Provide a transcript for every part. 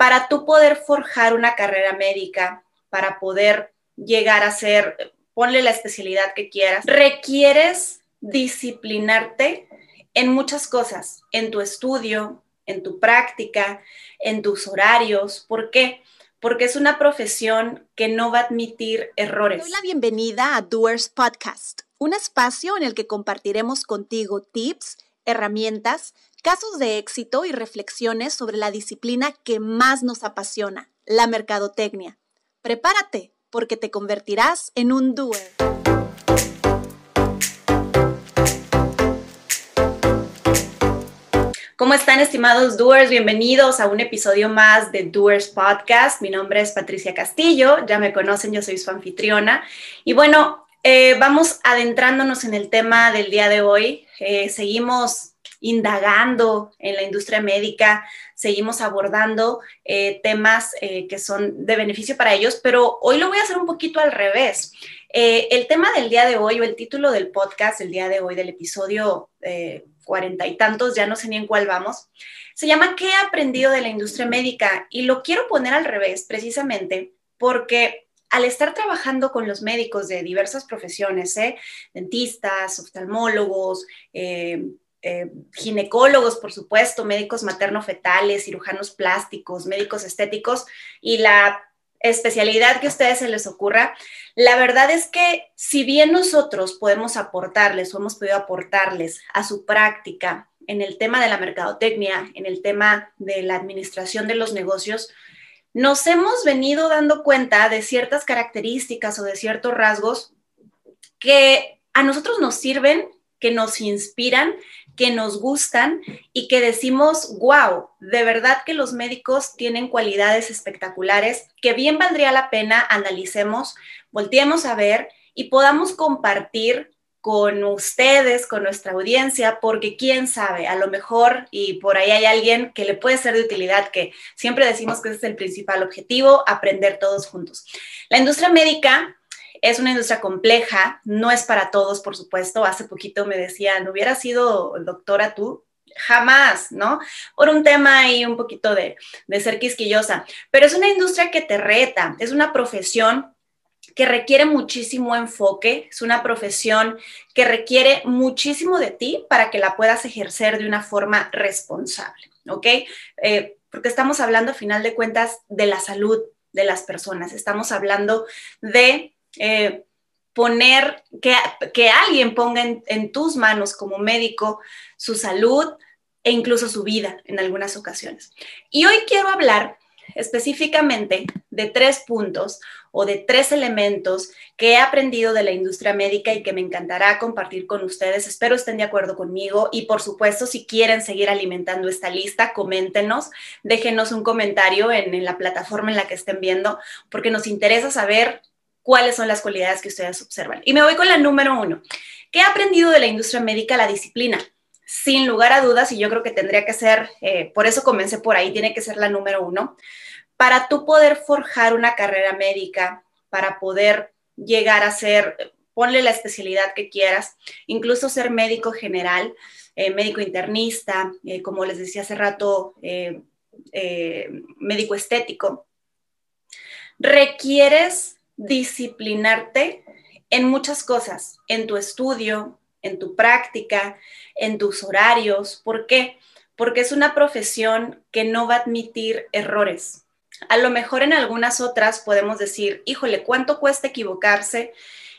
para tú poder forjar una carrera médica, para poder llegar a ser, ponle la especialidad que quieras, requieres disciplinarte en muchas cosas, en tu estudio, en tu práctica, en tus horarios. ¿Por qué? Porque es una profesión que no va a admitir errores. Doy la bienvenida a Doers Podcast, un espacio en el que compartiremos contigo tips, herramientas, casos de éxito y reflexiones sobre la disciplina que más nos apasiona, la mercadotecnia. Prepárate, porque te convertirás en un doer. ¿Cómo están estimados doers? Bienvenidos a un episodio más de Doers Podcast. Mi nombre es Patricia Castillo, ya me conocen, yo soy su anfitriona. Y bueno, eh, vamos adentrándonos en el tema del día de hoy. Eh, seguimos indagando en la industria médica, seguimos abordando eh, temas que son de beneficio para ellos, pero hoy lo voy a hacer un poquito al revés. el tema del día de hoy o el título del podcast del día de hoy, del episodio cuarenta y tantos, ya no sé ni en cuál vamos, se llama ¿Qué he aprendido de la industria médica? Y lo quiero poner al revés, precisamente porque al estar trabajando con los médicos de diversas profesiones, ¿eh? dentistas, oftalmólogos, eh, eh, ginecólogos, por supuesto, médicos materno-fetales, cirujanos plásticos, médicos estéticos y la especialidad que a ustedes se les ocurra, la verdad es que si bien nosotros podemos aportarles o hemos podido aportarles a su práctica en el tema de la mercadotecnia, en el tema de la administración de los negocios, nos hemos venido dando cuenta de ciertas características o de ciertos rasgos que a nosotros nos sirven, que nos inspiran que nos gustan y que decimos, wow, de verdad que los médicos tienen cualidades espectaculares que bien valdría la pena analicemos, volteemos a ver y podamos compartir con ustedes, con nuestra audiencia, porque quién sabe, a lo mejor y por ahí hay alguien que le puede ser de utilidad, que siempre decimos que ese es el principal objetivo, aprender todos juntos. La industria médica es una industria compleja, no es para todos, por supuesto. Hace poquito me decían, ¿hubiera sido doctora tú? Jamás, ¿no? Por un tema y un poquito de, de ser quisquillosa. Pero es una industria que te reta, es una profesión que requiere muchísimo enfoque, es una profesión que requiere muchísimo de ti para que la puedas ejercer de una forma responsable, ¿ok? Eh, porque estamos hablando a final de cuentas de la salud de las personas, estamos hablando de eh, poner, que, que, alguien ponga en, tus manos como médico su salud e incluso su vida en algunas ocasiones. Y hoy quiero hablar específicamente de tres puntos o de tres elementos que he aprendido de la industria médica y que me encantará compartir con ustedes. Espero estén de acuerdo conmigo y por supuesto si quieren seguir alimentando esta lista, coméntenos, déjenos un comentario en, en la plataforma en la que estén viendo porque nos interesa saber cuáles son las cualidades que ustedes observan. Y me voy con la número uno. ¿Qué ha aprendido de la industria médica la disciplina? Sin lugar a dudas, y yo creo que tendría que ser, eh, por eso comencé por ahí, tiene que ser la número uno, para tú poder forjar una carrera médica, para poder llegar a ser, ponle la especialidad que quieras, incluso ser médico general, eh, médico internista, eh, como les decía hace rato, médico estético, requieres disciplinarte en muchas cosas, en tu estudio, en tu práctica, en tus horarios. ¿Por qué? Porque es una profesión que no va a admitir errores. A lo mejor en algunas otras podemos decir, híjole, ¿cuánto cuesta equivocarse?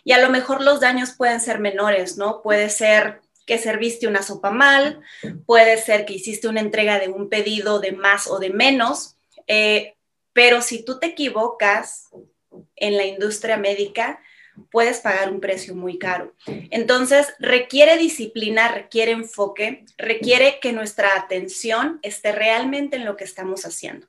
Y a lo mejor los daños pueden ser menores, ¿no? Puede ser que serviste una sopa mal, puede ser que hiciste una entrega de un pedido de más o de menos, eh, pero si tú te equivocas, en la industria médica, puedes pagar un precio muy caro. Entonces, requiere disciplina, requiere enfoque, requiere que nuestra atención esté realmente en lo que estamos haciendo.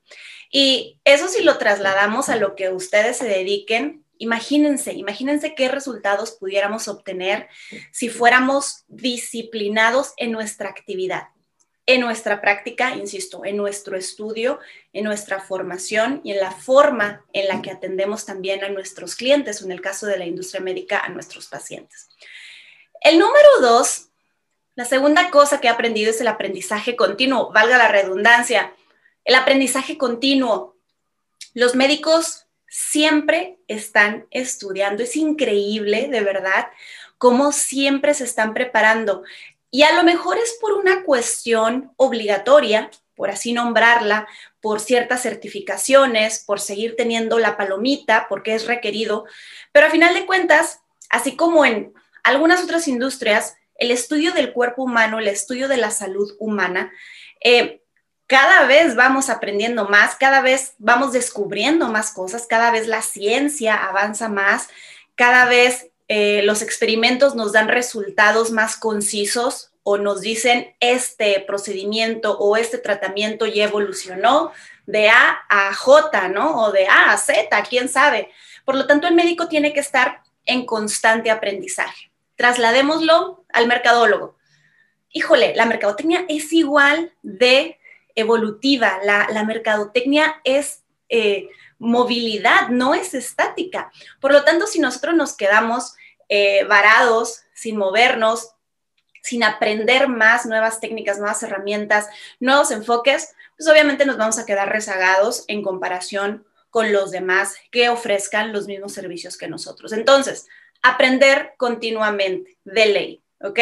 Y eso si lo trasladamos a lo que ustedes se dediquen, imagínense, imagínense qué resultados pudiéramos obtener si fuéramos disciplinados en nuestra actividad en nuestra práctica, insisto, en nuestro estudio, en nuestra formación y en la forma en la que atendemos también a nuestros clientes o en el caso de la industria médica a nuestros pacientes. El número dos, la segunda cosa que he aprendido es el aprendizaje continuo, valga la redundancia. el aprendizaje continuo. Los médicos siempre están estudiando. Es increíble, de verdad, cómo siempre se están preparando. Y a lo mejor es por una cuestión obligatoria, por así nombrarla, por ciertas certificaciones, por seguir teniendo la palomita, porque es requerido. Pero a final de cuentas, así como en algunas otras industrias, el estudio del cuerpo humano, el estudio de la salud humana, eh, cada vez vamos aprendiendo más, cada vez vamos descubriendo más cosas, cada vez la ciencia avanza más, cada vez eh, los experimentos nos dan resultados más concisos o nos dicen este procedimiento o este tratamiento ya evolucionó de A a J, ¿no? O de A a Z, quién sabe. Por lo tanto, el médico tiene que estar en constante aprendizaje. Trasladémoslo al mercadólogo. Híjole, la mercadotecnia es igual de evolutiva, la, mercadotecnia es eh, movilidad, no es estática. Por lo tanto, si nosotros nos quedamos eh, varados, sin movernos, sin aprender más nuevas técnicas, nuevas herramientas, nuevos enfoques, pues obviamente nos vamos a quedar rezagados en comparación con los demás que ofrezcan los mismos servicios que nosotros. Entonces, aprender continuamente, de ley, ¿ok?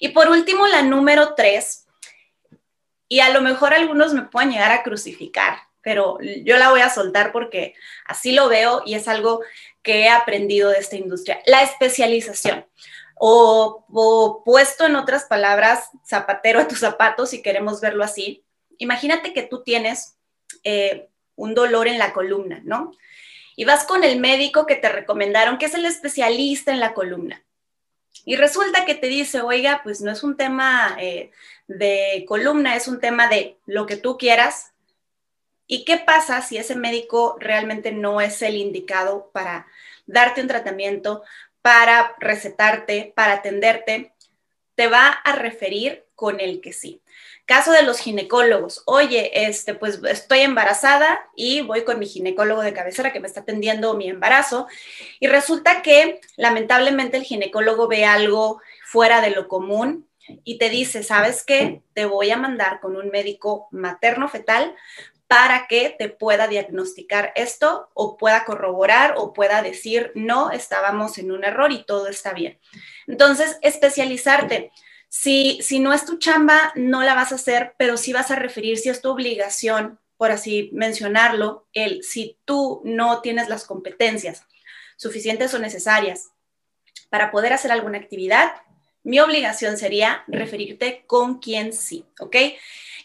Y por último, la número tres, y a lo mejor algunos me pueden llegar a crucificar, pero yo la voy a soltar porque así lo veo y es algo que he aprendido de esta industria, la especialización. O, puesto en otras palabras, zapatero a tus zapatos, si queremos verlo así. Imagínate que tú tienes eh, un dolor en la columna, ¿no? Y vas con el médico que te recomendaron, que es el especialista en la columna. Y resulta que te dice, oiga, pues no es un tema eh, de columna, es un tema de lo que tú quieras. ¿Y qué pasa si ese médico realmente no es el indicado para darte un tratamiento, para recetarte, para atenderte, te va a referir con el que sí. Caso de los ginecólogos, oye, este, pues estoy embarazada y voy con mi ginecólogo de cabecera que me está atendiendo mi embarazo y resulta que lamentablemente el ginecólogo ve algo fuera de lo común y te dice, ¿sabes qué? Te voy a mandar con un médico materno fetal para que te pueda diagnosticar esto o pueda corroborar o pueda decir, no, estábamos en un error y todo está bien. Entonces, especializarte. Si, si no es tu chamba, no la vas a hacer, pero sí vas a referir si es tu obligación, por así mencionarlo, el si tú no tienes las competencias suficientes o necesarias para poder hacer alguna actividad, mi obligación sería referirte con quien sí, ¿ok?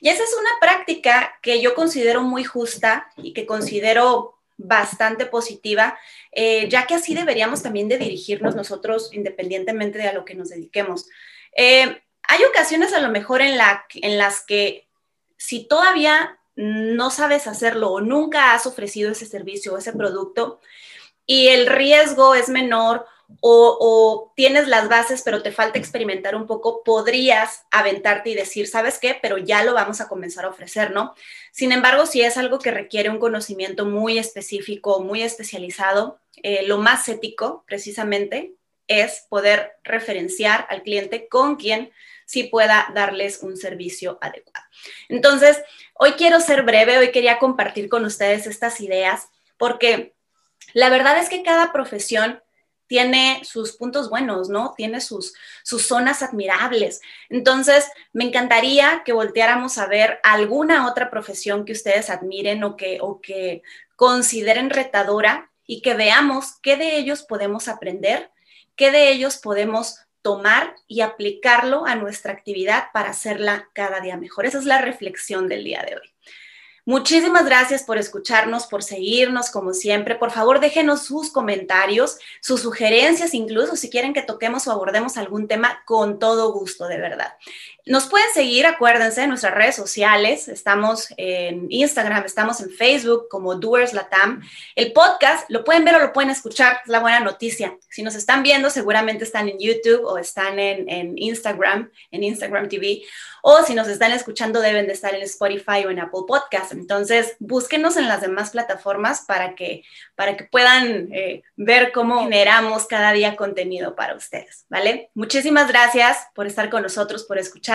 Y esa es una práctica que yo considero muy justa y que considero bastante positiva, eh, ya que así deberíamos también de dirigirnos nosotros independientemente de a lo que nos dediquemos. Eh, hay ocasiones a lo mejor en, en las que si todavía no sabes hacerlo o nunca has ofrecido ese servicio o ese producto y el riesgo es menor o, tienes las bases, pero te falta experimentar un poco, podrías aventarte y decir, ¿sabes qué? Pero ya lo vamos a comenzar a ofrecer, ¿no? Sin embargo, si es algo que requiere un conocimiento muy específico, muy especializado, eh, lo más ético, precisamente, es poder referenciar al cliente con quien sí pueda darles un servicio adecuado. Entonces, hoy quiero ser breve, hoy quería compartir con ustedes estas ideas porque la verdad es que cada profesión tiene sus puntos buenos, ¿no? Tiene sus, sus zonas admirables. Entonces, me encantaría que volteáramos a ver alguna otra profesión que ustedes admiren o que, o que consideren retadora y que veamos qué de ellos podemos aprender, qué de ellos podemos tomar y aplicarlo a nuestra actividad para hacerla cada día mejor. Esa es la reflexión del día de hoy. Muchísimas gracias por escucharnos, por seguirnos como siempre. Por favor, déjenos sus comentarios, sus sugerencias, incluso si quieren que toquemos o abordemos algún tema, con todo gusto, de verdad. Nos pueden seguir, acuérdense, en nuestras redes sociales. Estamos en Instagram, estamos en Facebook como Doers Latam. El podcast lo pueden ver o lo pueden escuchar, es la buena noticia. Si nos están viendo, seguramente están en YouTube o están en, Instagram, en Instagram TV. O si nos están escuchando, deben de estar en Spotify o en Apple Podcast. Entonces, búsquenos en las demás plataformas para que, para que puedan eh, ver cómo generamos cada día contenido para ustedes, ¿vale? Muchísimas gracias por estar con nosotros, por escuchar